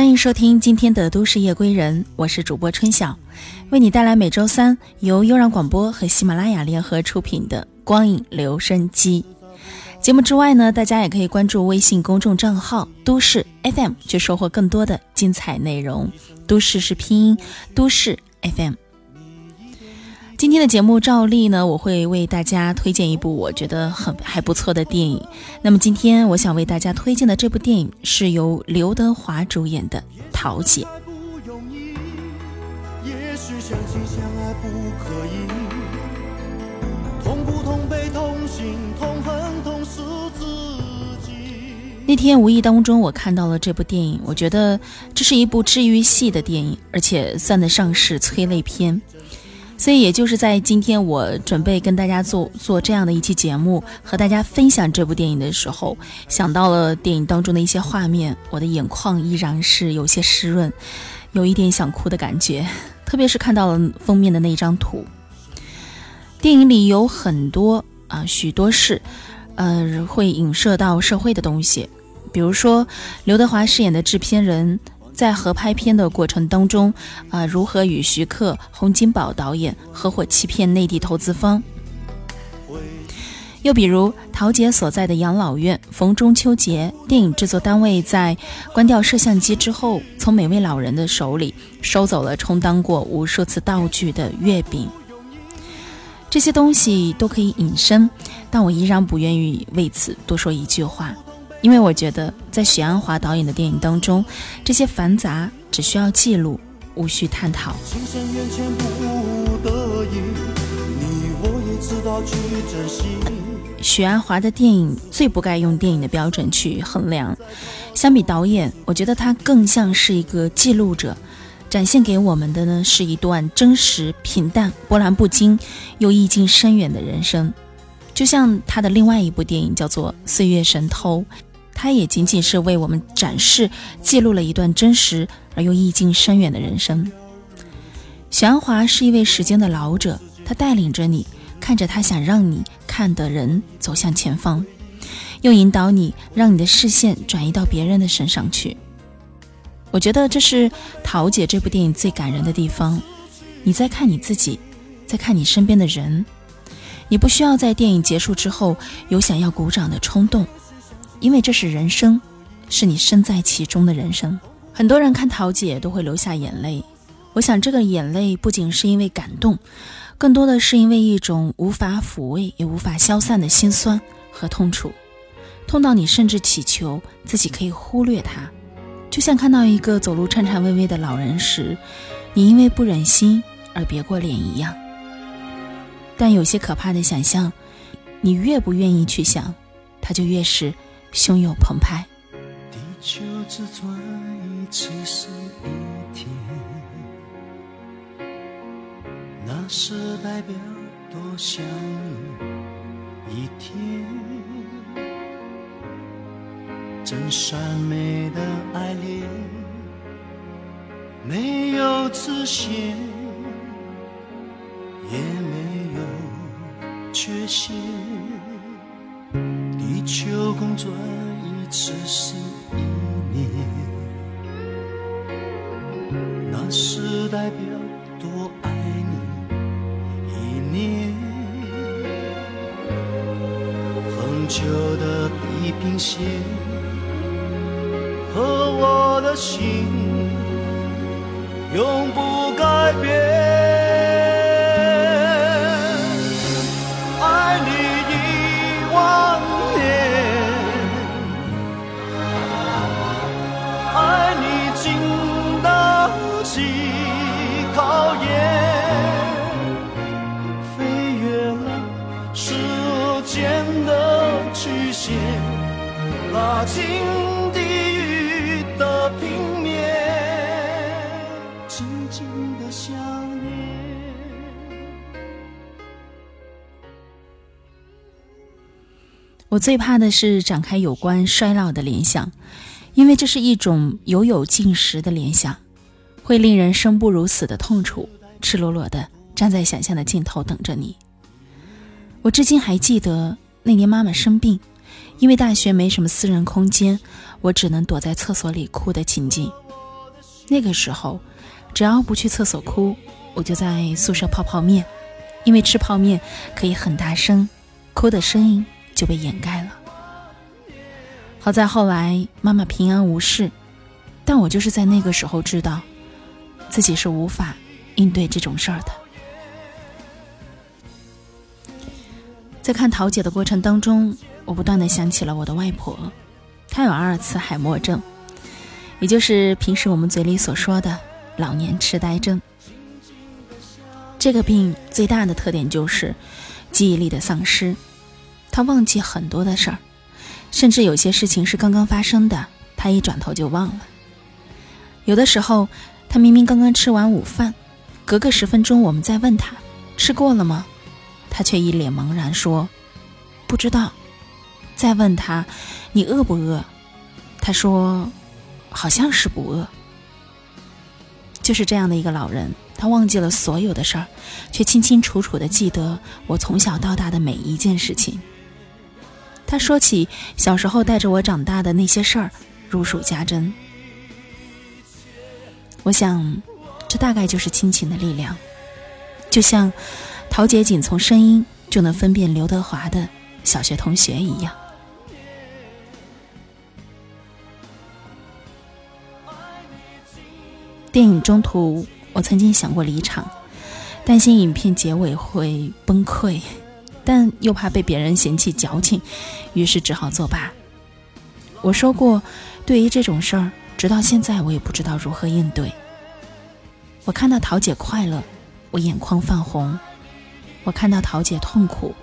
欢迎收听今天的《都市夜归人》，我是主播春晓，为你带来每周三由悠然广播和喜马拉雅联合出品的《光影留声机》节目之外呢，大家也可以关注微信公众账号“都市 FM”，去收获更多的精彩内容。都市是拼音，都市 FM。今天的节目照例呢，我会为大家推荐一部我觉得很还不错的电影。那么今天我想为大家推荐的这部电影是由刘德华主演的《桃姐》。那天无意当中我看到了这部电影，我觉得这是一部治愈系的电影，而且算得上是催泪片。所以，也就是在今天我准备跟大家做做这样的一期节目，和大家分享这部电影的时候，想到了电影当中的一些画面，我的眼眶依然是有些湿润，有一点想哭的感觉。特别是看到了封面的那一张图，电影里有很多啊许多事，呃，会影射到社会的东西，比如说刘德华饰演的制片人。在合拍片的过程当中，啊，如何与徐克、洪金宝导演合伙欺骗内地投资方？又比如陶杰所在的养老院，逢中秋节，电影制作单位在关掉摄像机之后，从每位老人的手里收走了充当过无数次道具的月饼。这些东西都可以隐身，但我依然不愿意为此多说一句话。因为我觉得，在许鞍华导演的电影当中，这些繁杂只需要记录，无需探讨。许鞍华的电影最不该用电影的标准去衡量。相比导演，我觉得他更像是一个记录者，展现给我们的呢是一段真实、平淡、波澜不惊又意境深远的人生。就像他的另外一部电影叫做《岁月神偷》。它也仅仅是为我们展示、记录了一段真实而又意境深远的人生。许鞍华是一位时间的老者，他带领着你，看着他想让你看的人走向前方，又引导你，让你的视线转移到别人的身上去。我觉得这是《桃姐》这部电影最感人的地方。你在看你自己，在看你身边的人，你不需要在电影结束之后有想要鼓掌的冲动。因为这是人生，是你身在其中的人生。很多人看桃姐都会流下眼泪，我想这个眼泪不仅是因为感动，更多的是因为一种无法抚慰也无法消散的心酸和痛楚，痛到你甚至祈求自己可以忽略它，就像看到一个走路颤颤巍巍的老人时，你因为不忍心而别过脸一样。但有些可怕的想象，你越不愿意去想，它就越是。汹涌澎湃。地球自转一次是一天，那是代表多想你一天。真善美的爱恋，没有自限，也没有缺陷。秋公转一次是一年，那是代表多爱你一年。恒久的地平线和我的心永不改变。我最怕的是展开有关衰老的联想，因为这是一种有有尽时的联想，会令人生不如死的痛楚，赤裸裸的站在想象的尽头等着你。我至今还记得那年妈妈生病。因为大学没什么私人空间，我只能躲在厕所里哭的情景。那个时候，只要不去厕所哭，我就在宿舍泡泡面，因为吃泡面可以很大声，哭的声音就被掩盖了。好在后来妈妈平安无事，但我就是在那个时候知道，自己是无法应对这种事儿的。在看桃姐的过程当中，我不断的想起了我的外婆，她有阿尔茨海默症，也就是平时我们嘴里所说的老年痴呆症。这个病最大的特点就是记忆力的丧失，他忘记很多的事儿。甚至有些事情是刚刚发生的，他一转头就忘了。有的时候，他明明刚刚吃完午饭，隔个十分钟我们再问他吃过了吗，他却一脸茫然说不知道。再问他你饿不饿，他说好像是不饿。就是这样的一个老人，他忘记了所有的事儿，却清清楚楚的记得我从小到大的每一件事情。他说起小时候带着我长大的那些事儿，如数家珍。我想，这大概就是亲情的力量。就像陶杰仅从声音就能分辨刘德华的小学同学一样。电影中途，我曾经想过离场，担心影片结尾会崩溃。但又怕被别人嫌弃矫情，于是只好作罢。我说过，对于这种事儿，直到现在我也不知道如何应对。我看到桃姐快乐，我眼眶泛红；我看到桃姐痛苦，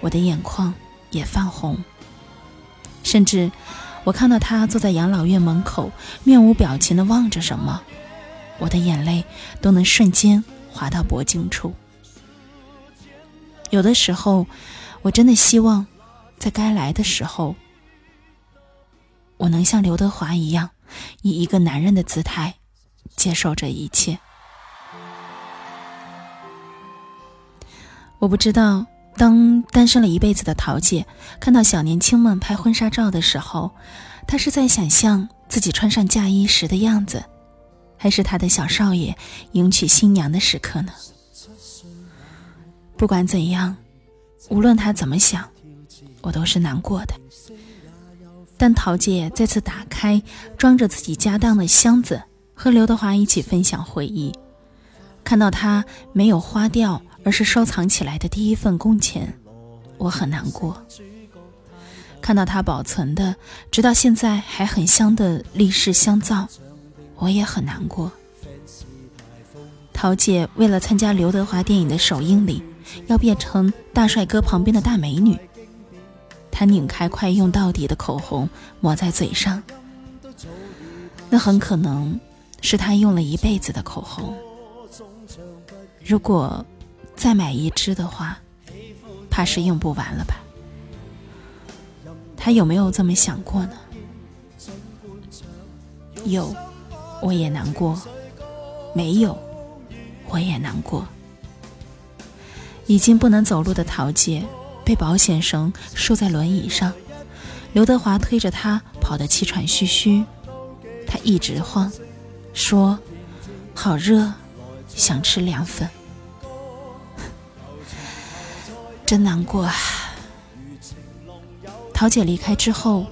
我的眼眶也泛红。甚至，我看到她坐在养老院门口，面无表情地望着什么，我的眼泪都能瞬间滑到脖颈处。有的时候，我真的希望，在该来的时候，我能像刘德华一样，以一个男人的姿态接受这一切。我不知道，当单身了一辈子的桃姐看到小年轻们拍婚纱照的时候，她是在想象自己穿上嫁衣时的样子，还是她的小少爷迎娶新娘的时刻呢？不管怎样，无论他怎么想，我都是难过的。但桃姐再次打开装着自己家当的箱子，和刘德华一起分享回忆，看到他没有花掉，而是收藏起来的第一份工钱，我很难过。看到他保存的直到现在还很香的立式香皂，我也很难过。桃姐为了参加刘德华电影的首映礼。要变成大帅哥旁边的大美女，他拧开快用到底的口红抹在嘴上，那很可能是他用了一辈子的口红。如果再买一支的话，怕是用不完了吧？他有没有这么想过呢？有，我也难过；没有，我也难过。已经不能走路的陶姐，被保险绳束在轮椅上，刘德华推着她跑得气喘吁吁，她一直晃，说：“好热，想吃凉粉。”真难过啊！陶姐离开之后，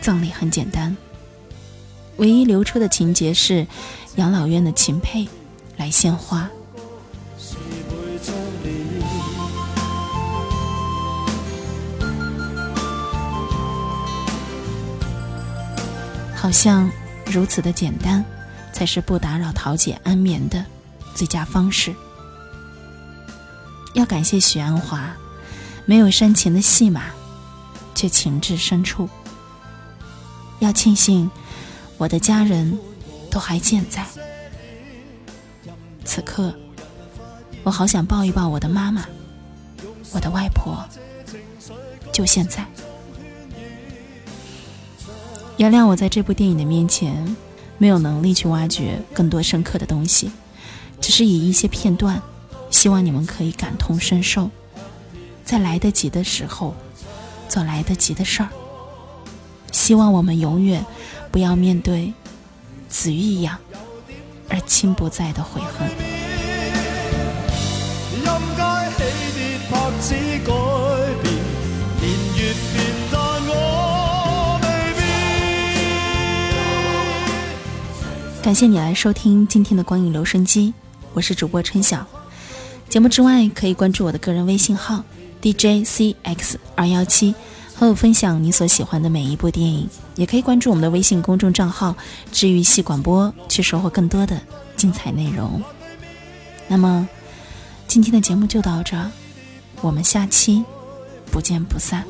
葬礼很简单，唯一流出的情节是养老院的秦沛来献花。好像如此的简单，才是不打扰桃姐安眠的最佳方式。要感谢许鞍华，没有煽情的戏码，却情至深处。要庆幸我的家人都还健在。此刻，我好想抱一抱我的妈妈，我的外婆，就现在。原谅我在这部电影的面前，没有能力去挖掘更多深刻的东西，只是以一些片段，希望你们可以感同身受，在来得及的时候，做来得及的事儿。希望我们永远不要面对子玉一样而亲不在的悔恨。感谢你来收听今天的光影留声机，我是主播春晓。节目之外，可以关注我的个人微信号 DJCX 二幺七，和我分享你所喜欢的每一部电影。也可以关注我们的微信公众账号“治愈系广播”，去收获更多的精彩内容。那么，今天的节目就到这，我们下期不见不散。